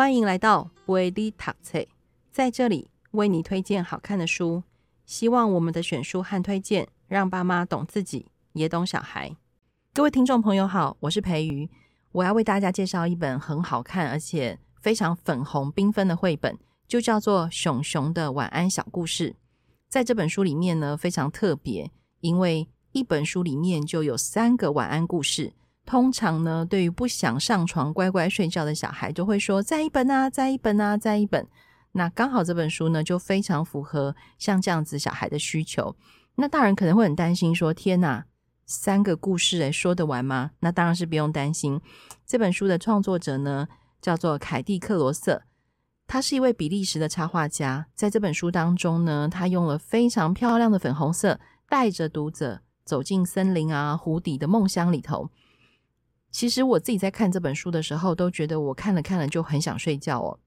欢迎来到维力塔翠，在这里为你推荐好看的书。希望我们的选书和推荐，让爸妈懂自己，也懂小孩。各位听众朋友好，我是培瑜，我要为大家介绍一本很好看而且非常粉红缤纷的绘本，就叫做《熊熊的晚安小故事》。在这本书里面呢，非常特别，因为一本书里面就有三个晚安故事。通常呢，对于不想上床乖乖睡觉的小孩，就会说再一本啊，再一本啊，再一本。那刚好这本书呢，就非常符合像这样子小孩的需求。那大人可能会很担心说，天哪，三个故事诶，说得完吗？那当然是不用担心。这本书的创作者呢，叫做凯蒂克罗瑟，他是一位比利时的插画家。在这本书当中呢，他用了非常漂亮的粉红色，带着读者走进森林啊、湖底的梦乡里头。其实我自己在看这本书的时候，都觉得我看了看了就很想睡觉哦。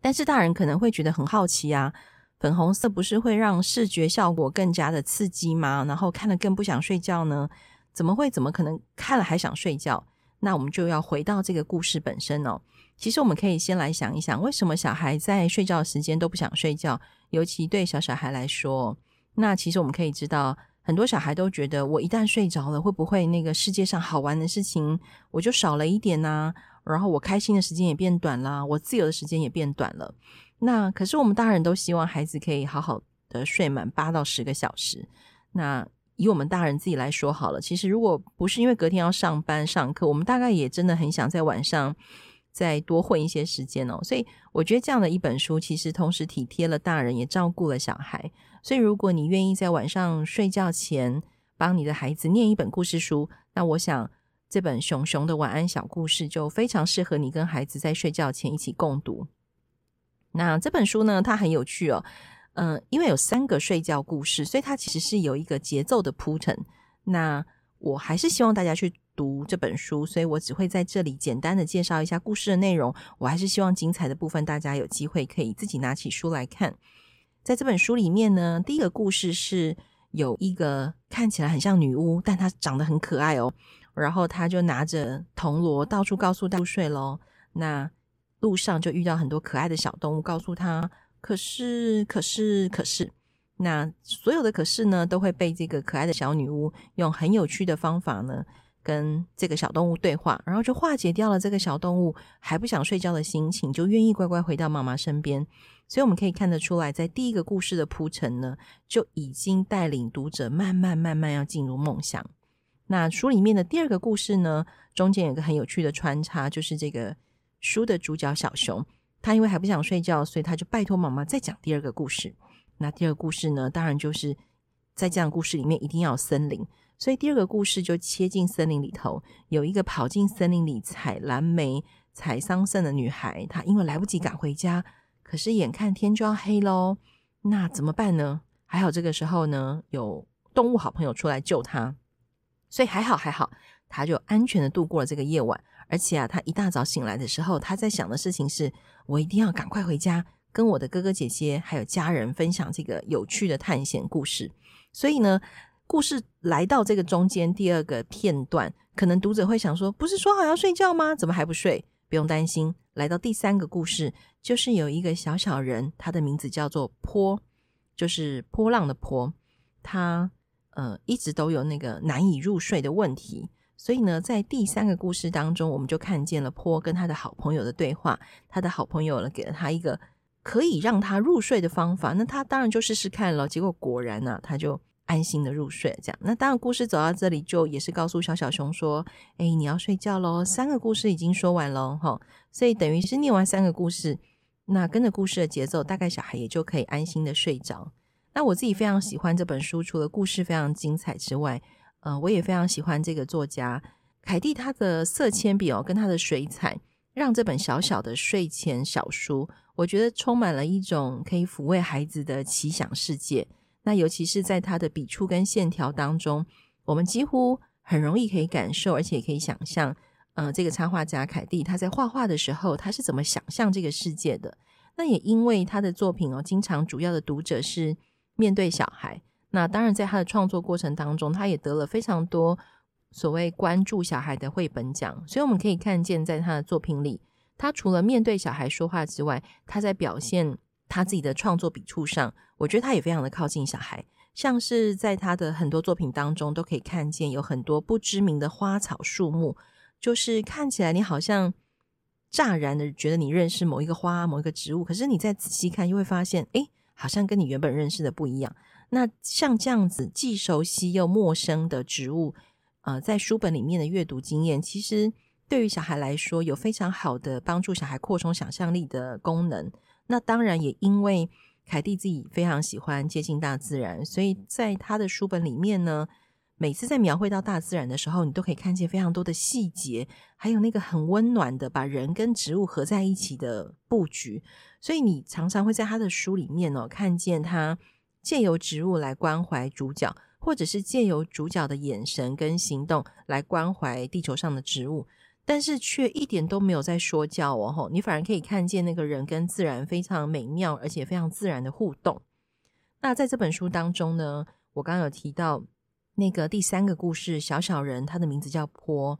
但是大人可能会觉得很好奇啊，粉红色不是会让视觉效果更加的刺激吗？然后看了更不想睡觉呢？怎么会？怎么可能看了还想睡觉？那我们就要回到这个故事本身哦。其实我们可以先来想一想，为什么小孩在睡觉时间都不想睡觉？尤其对小小孩来说，那其实我们可以知道。很多小孩都觉得，我一旦睡着了，会不会那个世界上好玩的事情我就少了一点呢？然后我开心的时间也变短了，我自由的时间也变短了。那可是我们大人都希望孩子可以好好的睡满八到十个小时。那以我们大人自己来说好了，其实如果不是因为隔天要上班上课，我们大概也真的很想在晚上再多混一些时间哦。所以我觉得这样的一本书，其实同时体贴了大人，也照顾了小孩。所以，如果你愿意在晚上睡觉前帮你的孩子念一本故事书，那我想这本《熊熊的晚安小故事》就非常适合你跟孩子在睡觉前一起共读。那这本书呢，它很有趣哦，嗯、因为有三个睡觉故事，所以它其实是有一个节奏的铺陈。那我还是希望大家去读这本书，所以我只会在这里简单的介绍一下故事的内容。我还是希望精彩的部分，大家有机会可以自己拿起书来看。在这本书里面呢，第一个故事是有一个看起来很像女巫，但她长得很可爱哦。然后她就拿着铜锣到处告诉大家睡喽。那路上就遇到很多可爱的小动物，告诉她可是可是可是。那所有的可是呢，都会被这个可爱的小女巫用很有趣的方法呢，跟这个小动物对话，然后就化解掉了这个小动物还不想睡觉的心情，就愿意乖乖回到妈妈身边。所以我们可以看得出来，在第一个故事的铺陈呢，就已经带领读者慢慢慢慢要进入梦乡。那书里面的第二个故事呢，中间有个很有趣的穿插，就是这个书的主角小熊，他因为还不想睡觉，所以他就拜托妈妈再讲第二个故事。那第二个故事呢，当然就是在这样的故事里面一定要有森林，所以第二个故事就切进森林里头，有一个跑进森林里采蓝莓、采桑葚的女孩，她因为来不及赶回家。可是眼看天就要黑喽，那怎么办呢？还好这个时候呢，有动物好朋友出来救她，所以还好还好，她就安全的度过了这个夜晚。而且啊，她一大早醒来的时候，她在想的事情是：我一定要赶快回家，跟我的哥哥姐姐还有家人分享这个有趣的探险故事。所以呢，故事来到这个中间第二个片段，可能读者会想说：不是说好要睡觉吗？怎么还不睡？不用担心，来到第三个故事，就是有一个小小人，他的名字叫做波，就是波浪的波。他呃一直都有那个难以入睡的问题，所以呢，在第三个故事当中，我们就看见了波跟他的好朋友的对话。他的好朋友呢，给了他一个可以让他入睡的方法，那他当然就试试看了。结果果然呢、他就。安心的入睡，这样。那当然，故事走到这里，就也是告诉小小熊说：“哎，你要睡觉喽。”三个故事已经说完喽，哈。所以等于是念完三个故事，那跟着故事的节奏，大概小孩也就可以安心的睡着。那我自己非常喜欢这本书，除了故事非常精彩之外，呃，我也非常喜欢这个作家凯蒂，他的色铅笔哦，跟他的水彩，让这本小小的睡前小书，我觉得充满了一种可以抚慰孩子的奇想世界。那尤其是在他的笔触跟线条当中，我们几乎很容易可以感受，而且可以想象，呃，这个插画家凯蒂他在画画的时候，他是怎么想象这个世界的。那也因为他的作品哦，经常主要的读者是面对小孩。那当然，在他的创作过程当中，他也得了非常多所谓关注小孩的绘本奖。所以我们可以看见，在他的作品里，他除了面对小孩说话之外，他在表现他自己的创作笔触上，我觉得他也非常的靠近小孩。像是在他的很多作品当中，都可以看见有很多不知名的花草树木，就是看起来你好像乍然的觉得你认识某一个花、某一个植物，可是你再仔细看，又会发现，诶，好像跟你原本认识的不一样。那像这样子既熟悉又陌生的植物，呃，在书本里面的阅读经验，其实对于小孩来说，有非常好的帮助小孩扩充想象力的功能。那当然也因为。凯蒂自己非常喜欢接近大自然，所以在他的书本里面呢，每次在描绘到大自然的时候，你都可以看见非常多的细节，还有那个很温暖的把人跟植物合在一起的布局。所以你常常会在他的书里面哦，看见他借由植物来关怀主角，或者是借由主角的眼神跟行动来关怀地球上的植物。但是却一点都没有在说教哦，吼，你反而可以看见那个人跟自然非常美妙，而且非常自然的互动。那在这本书当中呢，我刚刚有提到那个第三个故事，小小人，他的名字叫坡。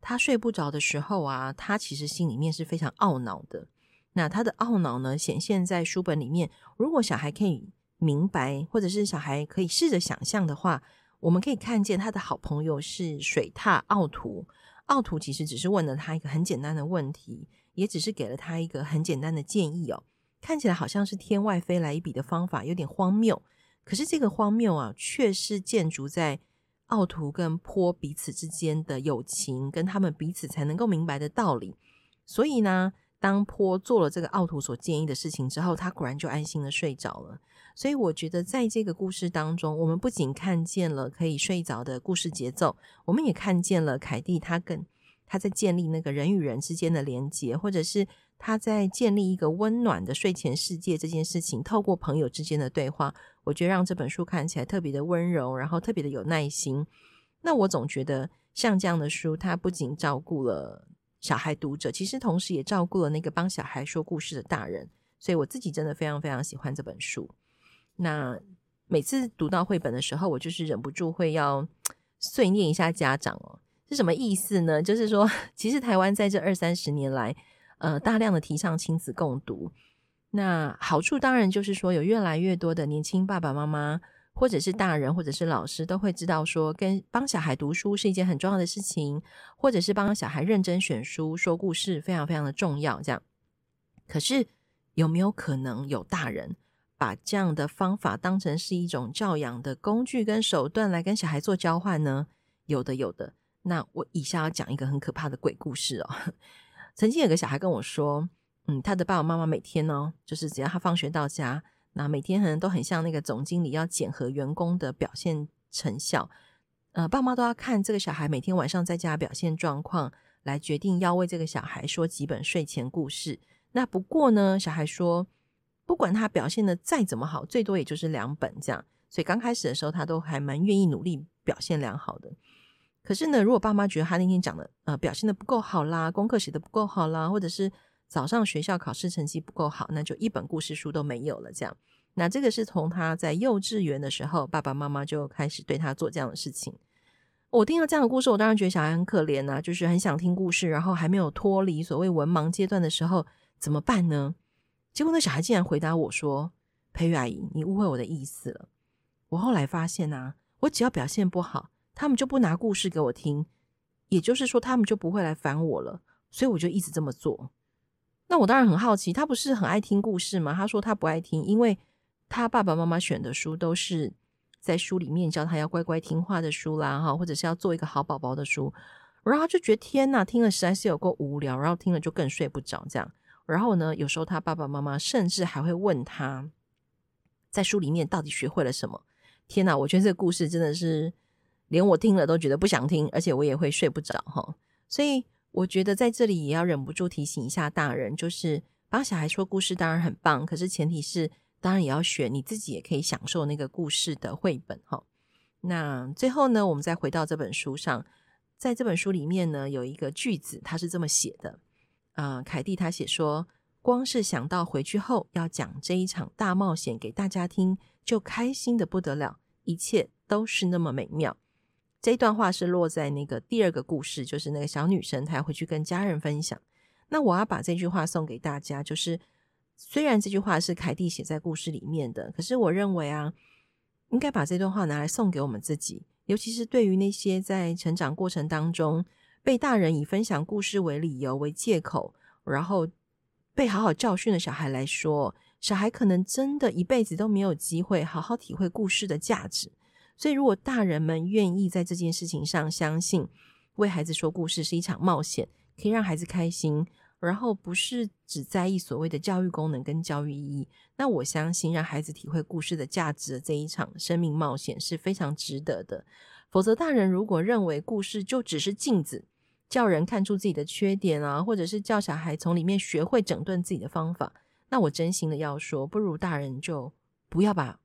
他睡不着的时候啊，他其实心里面是非常懊恼的。那他的懊恼呢，显现在书本里面。如果小孩可以明白，或者是小孩可以试着想象的话，我们可以看见他的好朋友是水獭奥图。奥图其实只是问了他一个很简单的问题，也只是给了他一个很简单的建议哦。看起来好像是天外飞来一笔的方法，有点荒谬。可是这个荒谬啊，却是建筑在奥图跟坡彼此之间的友情，跟他们彼此才能够明白的道理。所以呢，当坡做了这个奥图所建议的事情之后，他果然就安心的睡着了。所以我觉得，在这个故事当中，我们不仅看见了可以睡着的故事节奏，我们也看见了凯蒂他跟他在建立那个人与人之间的连接，或者是他在建立一个温暖的睡前世界这件事情，透过朋友之间的对话，我觉得让这本书看起来特别的温柔，然后特别的有耐心。那我总觉得，像这样的书，它不仅照顾了小孩读者，其实同时也照顾了那个帮小孩说故事的大人。所以我自己真的非常非常喜欢这本书。那每次读到绘本的时候，我就是忍不住会要碎念一下家长哦，是什么意思呢？就是说，其实台湾在这二三十年来，呃，大量的提倡亲子共读。那好处当然就是说，有越来越多的年轻爸爸妈妈，或者是大人，或者是老师，都会知道说，跟帮小孩读书是一件很重要的事情，或者是帮小孩认真选书、说故事，非常非常的重要。这样，可是有没有可能有大人？把这样的方法当成是一种教养的工具跟手段来跟小孩做交换呢？有的，有的。那我以下要讲一个很可怕的鬼故事哦。曾经有个小孩跟我说，嗯，他的爸爸妈妈每天呢、就是只要他放学到家，那每天可能都很像那个总经理要检核员工的表现成效。呃，爸妈都要看这个小孩每天晚上在家表现状况，来决定要为这个小孩说几本睡前故事。那不过呢，小孩说。不管他表现的再怎么好，最多也就是两本这样。所以刚开始的时候，他都还蛮愿意努力表现良好的。可是呢，如果爸妈觉得他那天讲的呃表现的不够好啦，功课写的不够好啦，或者是早上学校考试成绩不够好，那就一本故事书都没有了这样。那这个是从他在幼稚园的时候，爸爸妈妈就开始对他做这样的事情。我听到这样的故事，我当然觉得小孩很可怜啊，就是很想听故事，然后还没有脱离所谓文盲阶段的时候，怎么办呢？结果那小孩竟然回答我说：“培育阿姨，你误会我的意思了。我后来发现啊，我只要表现不好，他们就不拿故事给我听，也就是说，他们就不会来烦我了。所以我就一直这么做。那我当然很好奇，他不是很爱听故事吗？他说他不爱听，因为他爸爸妈妈选的书都是在书里面教他要乖乖听话的书啦，哈，或者是要做一个好宝宝的书。然后他就觉得天哪，听了实在是有够无聊，然后听了就更睡不着，这样。”然后呢，有时候他爸爸妈妈甚至还会问他，在书里面到底学会了什么？天哪，我觉得这个故事真的是连我听了都觉得不想听，而且我也会睡不着哈。所以我觉得在这里也要忍不住提醒一下大人，就是帮小孩说故事当然很棒，可是前提是当然也要选你自己也可以享受那个故事的绘本哈。那最后呢，我们再回到这本书上，在这本书里面呢，有一个句子，他是这么写的。呃，凯蒂他写说，光是想到回去后要讲这一场大冒险给大家听，就开心的不得了，一切都是那么美妙。这一段话是落在那个第二个故事，就是那个小女生她要回去跟家人分享。那我要把这句话送给大家，就是虽然这句话是凯蒂写在故事里面的，可是我认为啊，应该把这段话拿来送给我们自己，尤其是对于那些在成长过程当中被大人以分享故事为理由为借口，然后被好好教训的小孩来说，小孩可能真的一辈子都没有机会好好体会故事的价值。所以，如果大人们愿意在这件事情上相信，为孩子说故事是一场冒险，可以让孩子开心。然后不是只在意所谓的教育功能跟教育意义，那我相信让孩子体会故事的价值的这一场生命冒险是非常值得的。否则，大人如果认为故事就只是镜子，叫人看出自己的缺点啊，或者是叫小孩从里面学会整顿自己的方法，那我真心的要说，不如大人就不要把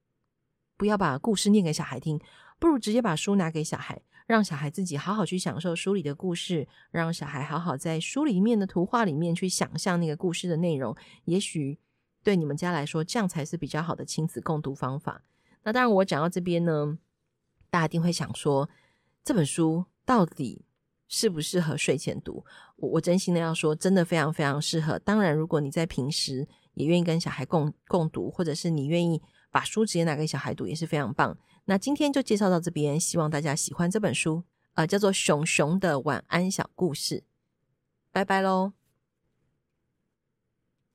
不要把故事念给小孩听，不如直接把书拿给小孩。让小孩自己好好去享受书里的故事，让小孩好好在书里面的图画里面去想象那个故事的内容。也许对你们家来说，这样才是比较好的亲子共读方法。那当然，我讲到这边呢，大家一定会想说，这本书到底适不适合睡前读？我我真心的要说，真的非常非常适合。当然，如果你在平时也愿意跟小孩共共读，或者是你愿意把书直接拿给小孩读，也是非常棒。那今天就介绍到这边，希望大家喜欢这本书，呃，叫做《熊熊的晚安小故事》。拜拜喽。